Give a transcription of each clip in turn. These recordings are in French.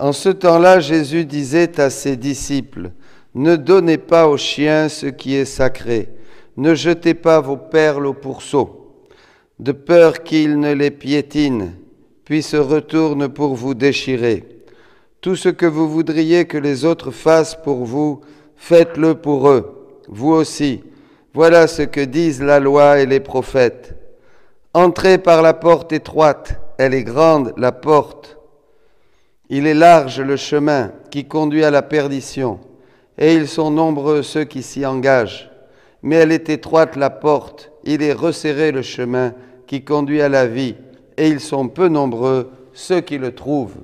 En ce temps-là, Jésus disait à ses disciples, Ne donnez pas aux chiens ce qui est sacré, ne jetez pas vos perles au pourceau, de peur qu'ils ne les piétinent, puis se retournent pour vous déchirer. Tout ce que vous voudriez que les autres fassent pour vous, faites-le pour eux, vous aussi. Voilà ce que disent la loi et les prophètes. Entrez par la porte étroite, elle est grande, la porte il est large le chemin qui conduit à la perdition, et ils sont nombreux ceux qui s'y engagent. Mais elle est étroite la porte, il est resserré le chemin qui conduit à la vie, et ils sont peu nombreux ceux qui le trouvent.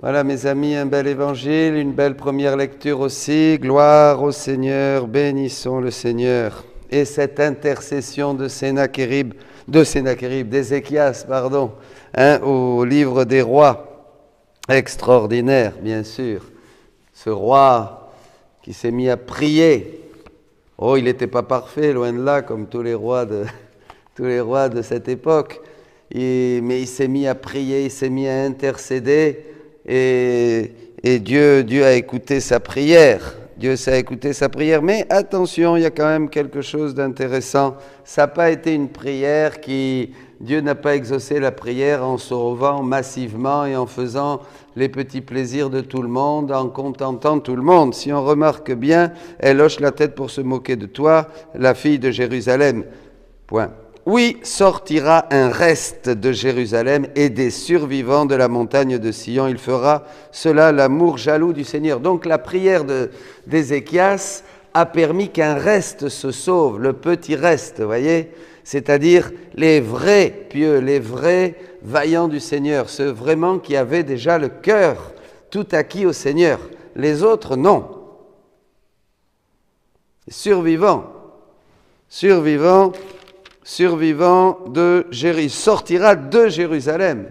Voilà mes amis, un bel évangile, une belle première lecture aussi. Gloire au Seigneur, bénissons le Seigneur. Et cette intercession de Sénachérib, de Sénachérib, d'Ézéchias, pardon, hein, au livre des rois. Extraordinaire, bien sûr. Ce roi qui s'est mis à prier. Oh, il n'était pas parfait, loin de là, comme tous les rois de, tous les rois de cette époque. mais il s'est mis à prier, il s'est mis à intercéder. Et, Dieu, Dieu a écouté sa prière. Dieu a écouté sa prière. Mais attention, il y a quand même quelque chose d'intéressant. Ça n'a pas été une prière qui, Dieu n'a pas exaucé la prière en sauvant massivement et en faisant les petits plaisirs de tout le monde, en contentant tout le monde. Si on remarque bien, elle hoche la tête pour se moquer de toi, la fille de Jérusalem. Point. Oui, sortira un reste de Jérusalem et des survivants de la montagne de Sion. Il fera cela l'amour jaloux du Seigneur. Donc la prière d'Ézéchias a permis qu'un reste se sauve, le petit reste, voyez c'est-à-dire les vrais pieux, les vrais vaillants du Seigneur, ceux vraiment qui avaient déjà le cœur tout acquis au Seigneur. Les autres, non. Survivants, survivants, survivants de Jérusalem, sortira de Jérusalem,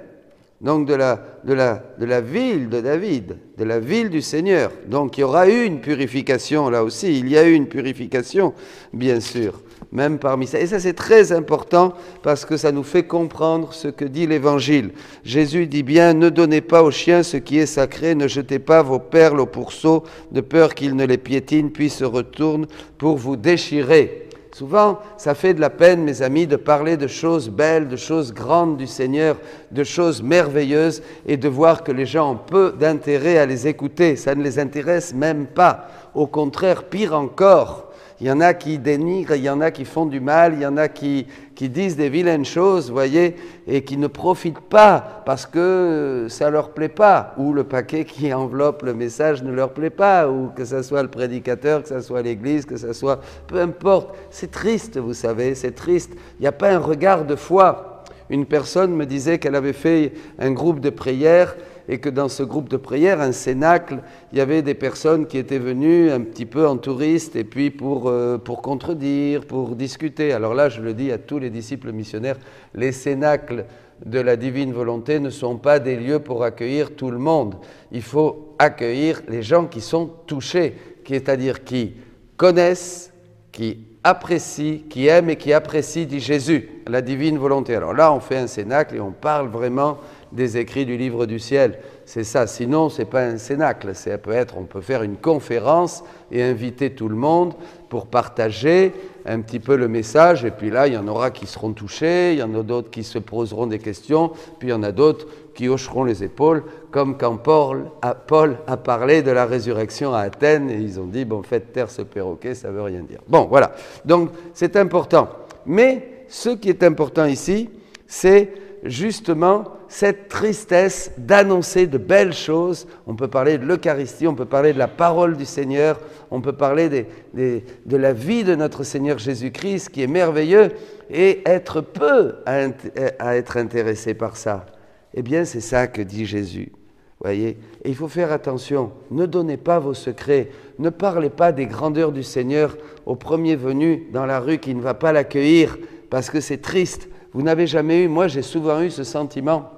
donc de la, de, la, de la ville de David, de la ville du Seigneur. Donc il y aura eu une purification là aussi, il y a eu une purification, bien sûr même parmi ça. Et ça, c'est très important parce que ça nous fait comprendre ce que dit l'Évangile. Jésus dit bien, ne donnez pas aux chiens ce qui est sacré, ne jetez pas vos perles au pourceau, de peur qu'ils ne les piétinent, puis se retournent pour vous déchirer. Souvent, ça fait de la peine, mes amis, de parler de choses belles, de choses grandes du Seigneur, de choses merveilleuses, et de voir que les gens ont peu d'intérêt à les écouter. Ça ne les intéresse même pas. Au contraire, pire encore, il y en a qui dénigrent, il y en a qui font du mal, il y en a qui, qui disent des vilaines choses, voyez, et qui ne profitent pas parce que ça leur plaît pas, ou le paquet qui enveloppe le message ne leur plaît pas, ou que ce soit le prédicateur, que ce soit l'église, que ce soit... Peu importe. C'est triste, vous savez, c'est triste. Il n'y a pas un regard de foi. Une personne me disait qu'elle avait fait un groupe de prière et que dans ce groupe de prière, un cénacle, il y avait des personnes qui étaient venues un petit peu en touriste et puis pour, euh, pour contredire, pour discuter. Alors là, je le dis à tous les disciples missionnaires, les cénacles de la divine volonté ne sont pas des lieux pour accueillir tout le monde. Il faut accueillir les gens qui sont touchés, c'est-à-dire qui connaissent, qui apprécient, qui aiment et qui apprécient, dit Jésus, la divine volonté. Alors là, on fait un cénacle et on parle vraiment des écrits du livre du ciel. C'est ça. Sinon, c'est pas un cénacle. Ça peut être, on peut faire une conférence et inviter tout le monde pour partager un petit peu le message. Et puis là, il y en aura qui seront touchés, il y en a d'autres qui se poseront des questions, puis il y en a d'autres qui hocheront les épaules, comme quand Paul a, parlé de la résurrection à Athènes et ils ont dit, bon, faites taire ce perroquet, ça veut rien dire. Bon, voilà. Donc, c'est important. Mais ce qui est important ici, c'est justement cette tristesse d'annoncer de belles choses. On peut parler de l'Eucharistie, on peut parler de la parole du Seigneur, on peut parler de la vie de notre Seigneur Jésus-Christ qui est merveilleux et être peu à, être intéressé par ça. Eh bien, c'est ça que dit Jésus. Voyez il faut faire attention. Ne donnez pas vos secrets. Ne parlez pas des grandeurs du Seigneur au premier venu dans la rue qui ne va pas l'accueillir parce que c'est triste vous n'avez jamais eu, moi j'ai souvent eu ce sentiment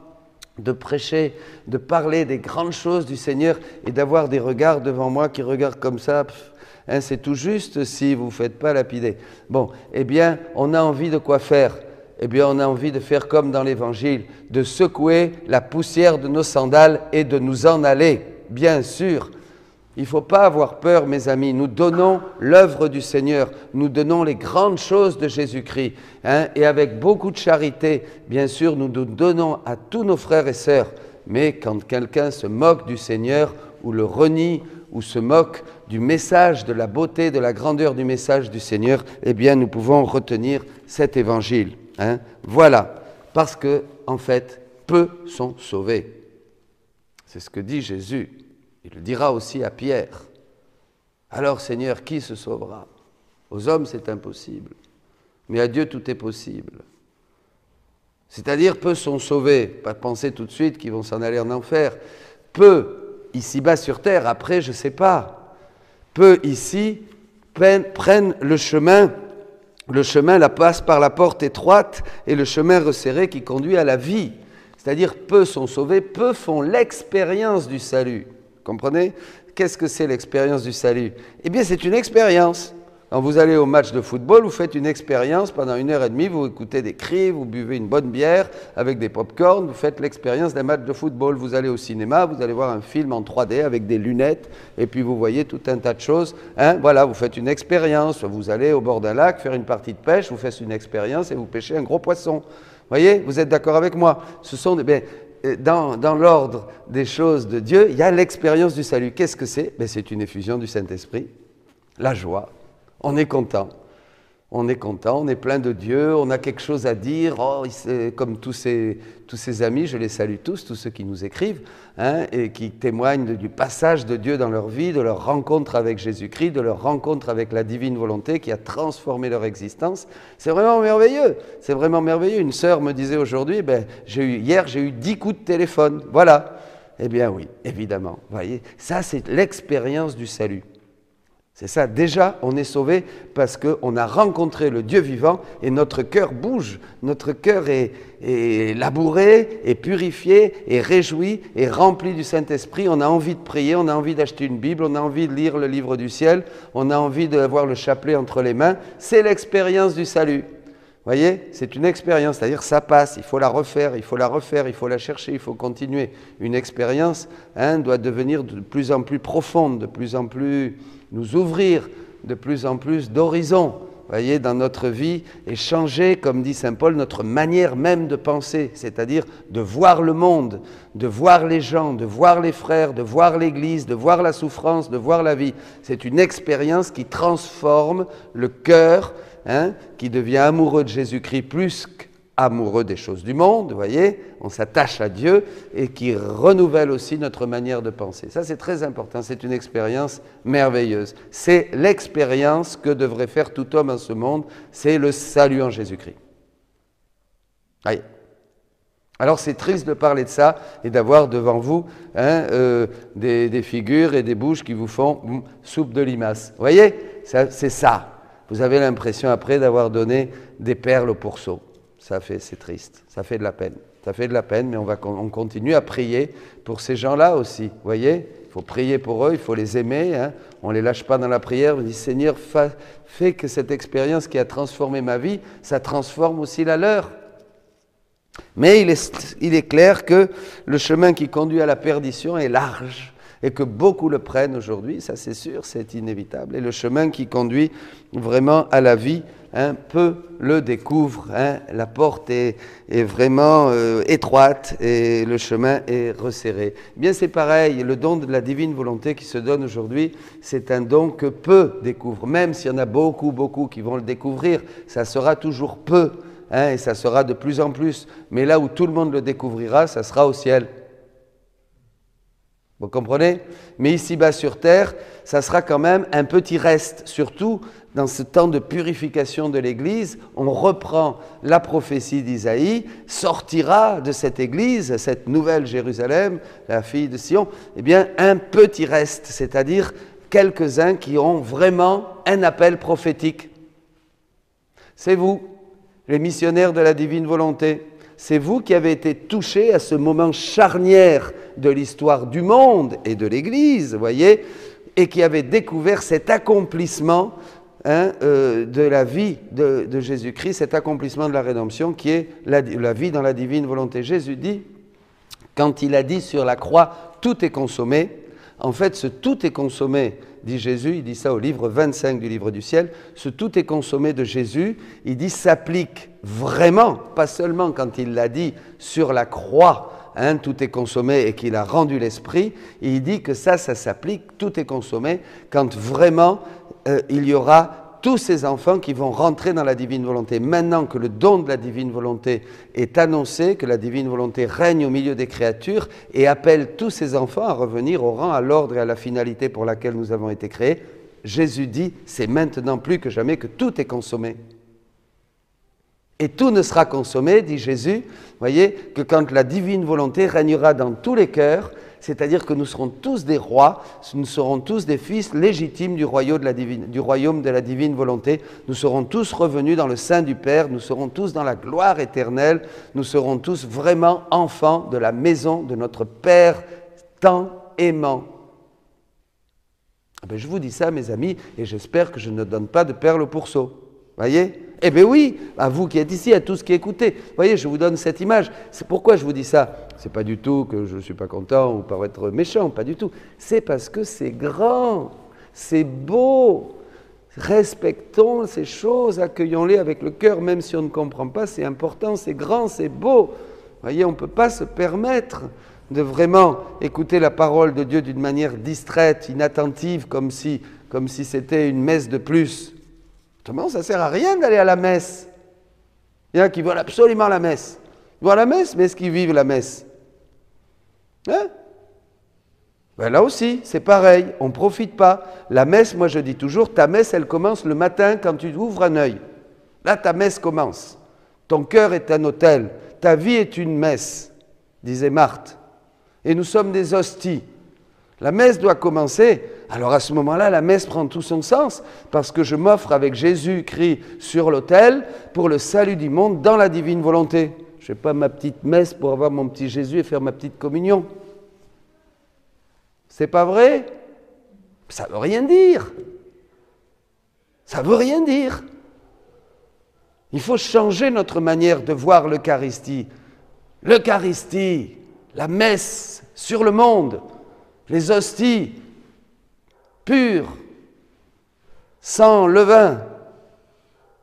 de prêcher, de parler des grandes choses du Seigneur et d'avoir des regards devant moi qui regardent comme ça. Hein, c'est tout juste si vous ne faites pas lapider. Bon, eh bien, on a envie de quoi faire? eh bien on a envie de faire comme dans l'Évangile, de secouer la poussière de nos sandales et de nous en aller, bien sûr. Il ne faut pas avoir peur, mes amis. Nous donnons l'œuvre du Seigneur, nous donnons les grandes choses de Jésus-Christ. Hein, et avec beaucoup de charité, bien sûr, nous nous donnons à tous nos frères et sœurs. Mais quand quelqu'un se moque du Seigneur ou le renie ou se moque du message, de la beauté, de la grandeur du message du Seigneur, eh bien, nous pouvons retenir cet évangile. Hein. Voilà, parce que, en fait, peu sont sauvés. C'est ce que dit Jésus. Il le dira aussi à Pierre. Alors, Seigneur, qui se sauvera? Aux hommes, c'est impossible, mais à Dieu, tout est possible. C'est-à-dire, peu sont sauvés. Pas de penser tout de suite qu'ils vont s'en aller en enfer. Peu, ici-bas sur terre, après, je ne sais pas. Peu, ici, prennent le chemin. Le chemin la passe par la porte étroite et le chemin resserré qui conduit à la vie. C'est-à-dire, peu sont sauvés, peu font l'expérience du salut. Comprenez? Qu'est-ce que c'est l'expérience du salut? Eh bien, c'est une expérience. Quand vous allez au match de football, vous faites une expérience pendant une heure et demie, vous écoutez des cris, vous buvez une bonne bière avec des pop-corn, vous faites l'expérience d'un match de football. Vous allez au cinéma, vous allez voir un film en 3D avec des lunettes, et puis vous voyez tout un tas de choses. Hein voilà, vous faites une expérience. Vous allez au bord d'un lac faire une partie de pêche, vous faites une expérience et vous pêchez un gros poisson. Voyez, vous êtes d'accord avec moi? Ce sont des, ben, euh, dans, l'ordre des choses de Dieu, il y a l'expérience du salut. Qu'est-ce que c'est? Ben, C'est une effusion du Saint-Esprit, la joie. On est content on est content, on est plein de Dieu, on a quelque chose à dire. Oh, comme tous ces, tous ces amis, je les salue tous, tous ceux qui nous écrivent, hein, et qui témoignent du passage de Dieu dans leur vie, de leur rencontre avec Jésus-Christ, de leur rencontre avec la divine volonté qui a transformé leur existence. C'est vraiment merveilleux, c'est vraiment merveilleux. Une sœur me disait aujourd'hui, ben, eu, hier j'ai eu dix coups de téléphone. Voilà. Eh bien oui, évidemment. voyez, ça c'est l'expérience du salut. C'est ça, déjà, on est sauvé parce qu'on a rencontré le Dieu vivant et notre cœur bouge, notre cœur est, labouré, est purifié, est réjoui, est rempli du Saint-Esprit. On a envie de prier, on a envie d'acheter une Bible, on a envie de lire le livre du ciel, on a envie d'avoir le chapelet entre les mains. C'est l'expérience du salut. voyez, c'est une expérience, c'est-à-dire ça passe, il faut la refaire, il faut la refaire, il faut la chercher, il faut continuer. Une expérience hein, doit devenir de plus en plus profonde, de plus en plus nous ouvrir de plus en plus d'horizons, voyez, dans notre vie et changer, comme dit Saint Paul, notre manière même de penser, c'est-à-dire de voir le monde, de voir les gens, de voir les frères, de voir l'Église, de voir la souffrance, de voir la vie. C'est une expérience qui transforme le cœur, hein, qui devient amoureux de Jésus-Christ plus amoureux des choses du monde, vous voyez, on s'attache à Dieu et qui renouvelle aussi notre manière de penser. Ça, c'est très important, c'est une expérience merveilleuse. C'est l'expérience que devrait faire tout homme en ce monde, c'est le salut en Jésus-Christ. Alors c'est triste de parler de ça et d'avoir devant vous hein, euh, des, figures et des bouches qui vous font soupe de limace. Vous voyez, c'est ça. Vous avez l'impression après d'avoir donné des perles au pourceau ça fait, c'est triste, ça fait de la peine. Ça fait de la peine, mais on, va, on continue à prier pour ces gens-là aussi. Vous voyez Il faut prier pour eux, il faut les aimer. Hein. On ne les lâche pas dans la prière. On dit Seigneur, fais que cette expérience qui a transformé ma vie, ça transforme aussi la leur. Mais il est, il est clair que le chemin qui conduit à la perdition est large et que beaucoup le prennent aujourd'hui, ça c'est sûr, c'est inévitable. Et le chemin qui conduit vraiment à la vie, un peu le découvre. Hein. La porte est, vraiment euh, étroite et le chemin est resserré. Bien, c'est pareil, le don de la divine volonté qui se donne aujourd'hui, c'est un don que peu découvrent. Même s'il y en a beaucoup, beaucoup qui vont le découvrir, ça sera toujours peu. Hein, et ça sera de plus en plus. Mais là où tout le monde le découvrira, ça sera au ciel. Vous comprenez? Mais ici-bas sur terre, ça sera quand même un petit reste, surtout dans ce temps de purification de l'Église, on reprend la prophétie d'Isaïe, sortira de cette Église, cette nouvelle Jérusalem, la fille de Sion, eh bien un petit reste, c'est-à-dire quelques-uns qui ont vraiment un appel prophétique. C'est vous, les missionnaires de la divine volonté. C'est vous qui avez été touchés à ce moment charnière de l'histoire du monde et de l'Église, voyez, et qui avez découvert cet accomplissement hein, euh, de la vie de, de Jésus-Christ, cet accomplissement de la rédemption qui est la, la vie dans la divine volonté. Jésus dit, quand il a dit sur la croix, tout est consommé, en fait, ce tout est consommé, dit Jésus, il dit ça au livre 25 du livre du ciel, ce tout est consommé de Jésus, il dit s'applique vraiment, pas seulement quand il l'a dit sur la croix, hein, tout est consommé et qu'il a rendu l'esprit, il dit que ça, ça s'applique, tout est consommé quand vraiment euh, il y aura tous ces enfants qui vont rentrer dans la divine volonté. Maintenant que le don de la divine volonté est annoncé, que la divine volonté règne au milieu des créatures et appelle tous ces enfants à revenir au rang, à l'ordre et à la finalité pour laquelle nous avons été créés, Jésus dit, c'est maintenant plus que jamais que tout est consommé. Et tout ne sera consommé, dit Jésus, voyez, que quand la divine volonté régnera dans tous les cœurs, c'est-à-dire que nous serons tous des rois, nous serons tous des fils légitimes du royaume, de la divine, volonté, nous serons tous revenus dans le sein du Père, nous serons tous dans la gloire éternelle, nous serons tous vraiment enfants de la maison de notre Père tant aimant. Ah ben, je vous dis ça, mes amis, et j'espère que je ne donne pas de perles au pourceau. Eh bien oui, à vous qui êtes ici, à tous qui écoutez. Vous voyez, je vous donne cette image. C'est pourquoi je vous dis ça. C'est pas du tout que je ne suis pas content ou par être méchant, pas du tout. C'est parce que c'est grand, c'est beau. Respectons ces choses, accueillons-les avec le cœur, même si on ne comprend pas, c'est important, c'est grand, c'est beau. Vous voyez, on ne peut pas se permettre de vraiment écouter la parole de Dieu d'une manière distraite, inattentive, comme si c'était une messe de plus. Autrement, ça ne sert à rien d'aller à la messe? Il y en a qui veulent absolument la messe. Ils vont à la messe, mais est-ce qu'ils vivent la messe? Hein? Ben Là aussi, c'est pareil, on ne profite pas. La messe, moi je dis toujours, ta messe, elle commence le matin quand tu ouvres un œil. Là, ta messe commence. Ton cœur est un hôtel. Ta vie est une messe, disait Marthe. Et nous sommes des hosties. La messe doit commencer. Alors à ce moment-là, la messe prend tout son sens parce que je m'offre avec Jésus-Christ sur l'autel pour le salut du monde dans la divine volonté. Je ne fais pas ma petite messe pour avoir mon petit Jésus et faire ma petite communion. C'est pas vrai? Ça veut rien dire. Ça veut rien dire. Il faut changer notre manière de voir l'Eucharistie. L'Eucharistie, la messe sur le monde, les hosties pures, sans levain,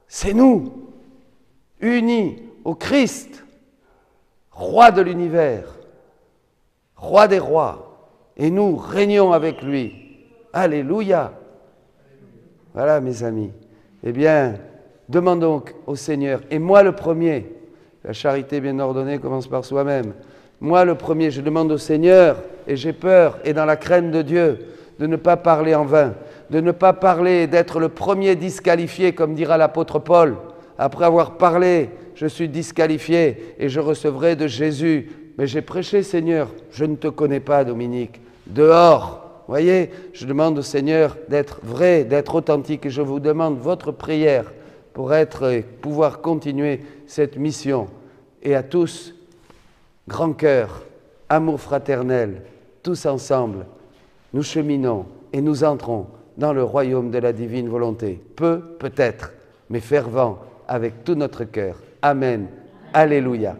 c'est nous, unis au Christ, roi de l'univers, roi des rois, et nous régnons avec lui. Alléluia. Voilà, mes amis. Eh bien, demandons au Seigneur, et moi le premier, la charité bien ordonnée commence par soi-même, moi, le premier, je demande au Seigneur, et j'ai peur, et dans la crainte de Dieu, de ne pas parler en vain, de ne pas parler, d'être le premier disqualifié, comme dira l'apôtre Paul. Après avoir parlé, je suis disqualifié et je recevrai de Jésus. Mais j'ai prêché, Seigneur, je ne te connais pas, Dominique. Dehors, voyez, je demande au Seigneur d'être vrai, d'être authentique, et je vous demande votre prière pour être, pouvoir continuer cette mission. Et à tous, grand cœur, amour fraternel, tous ensemble, nous cheminons et nous entrons dans le royaume de la divine volonté. Peu, peut-être, mais fervent, avec tout notre cœur. Amen. Alléluia.